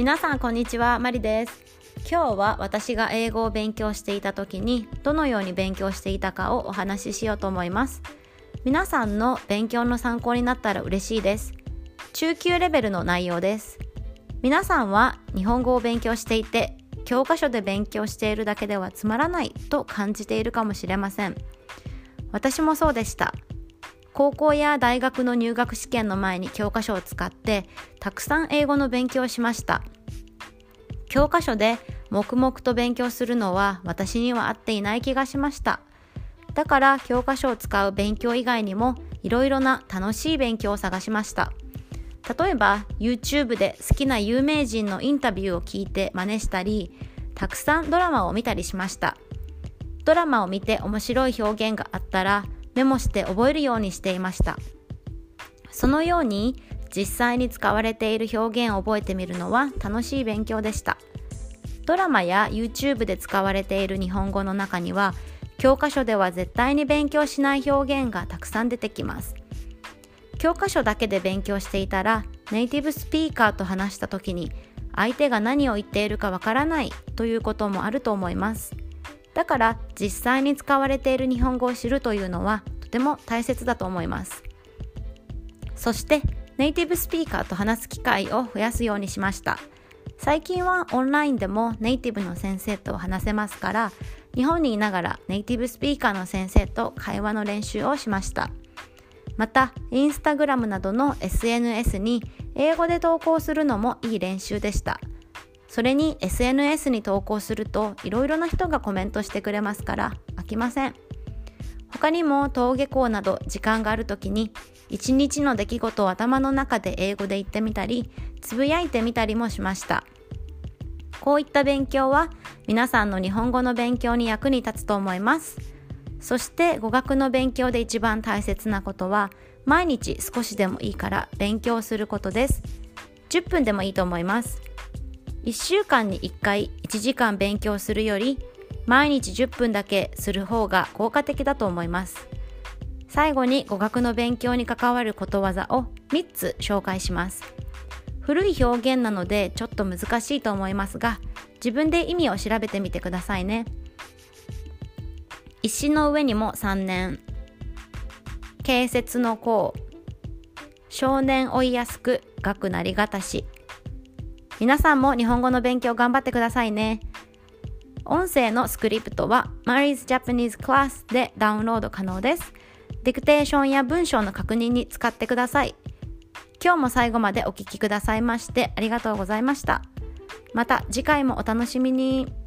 皆さんこんにちはマリです。今日は私が英語を勉強していた時にどのように勉強していたかをお話ししようと思います。皆さんの勉強の参考になったら嬉しいです。中級レベルの内容です。皆さんは日本語を勉強していて教科書で勉強しているだけではつまらないと感じているかもしれません。私もそうでした。高校や大学の入学試験の前に教科書を使ってたくさん英語の勉強をしました。教科書で黙々と勉強するのは私には合っていない気がしました。だから教科書を使う勉強以外にもいろいろな楽しい勉強を探しました。例えば YouTube で好きな有名人のインタビューを聞いて真似したりたくさんドラマを見たりしました。ドラマを見て面白い表現があったらメモして覚えるようにしていました。そのように実際に使われている表現を覚えてみるのは楽しい勉強でした。ドラマや YouTube で使われている日本語の中には教科書では絶対に勉強しない表現がたくさん出てきます。教科書だけで勉強していたらネイティブスピーカーと話した時に相手が何を言っているかわからないということもあると思います。だから実際に使われている日本語を知るというのはとても大切だと思います。そしてネイティブスピーカーと話す機会を増やすようにしました。最近はオンラインでもネイティブの先生と話せますから日本にいながらネイティブスピーカーの先生と会話の練習をしました。またインスタグラムなどの SNS に英語で投稿するのもいい練習でした。それに SNS に投稿するといろいろな人がコメントしてくれますから飽きません。他にも登下校など時間がある時に一日の出来事を頭の中で英語で言ってみたりつぶやいてみたりもしました。こういった勉強は皆さんの日本語の勉強に役に立つと思います。そして語学の勉強で一番大切なことは毎日少しでもいいから勉強することです。10分でもいいと思います。1週間に1回1時間勉強するより毎日10分だけする方が効果的だと思います。最後に語学の勉強に関わることわざを3つ紹介します。古い表現なのでちょっと難しいと思いますが自分で意味を調べてみてくださいね。石の上にも3年。形説の項少年追いやすく学なりがたし。皆さんも日本語の勉強頑張ってくださいね。音声のスクリプトは Mary's Japanese Class でダウンロード可能です。ディクテーションや文章の確認に使ってください。今日も最後までお聴きくださいましてありがとうございました。また次回もお楽しみに。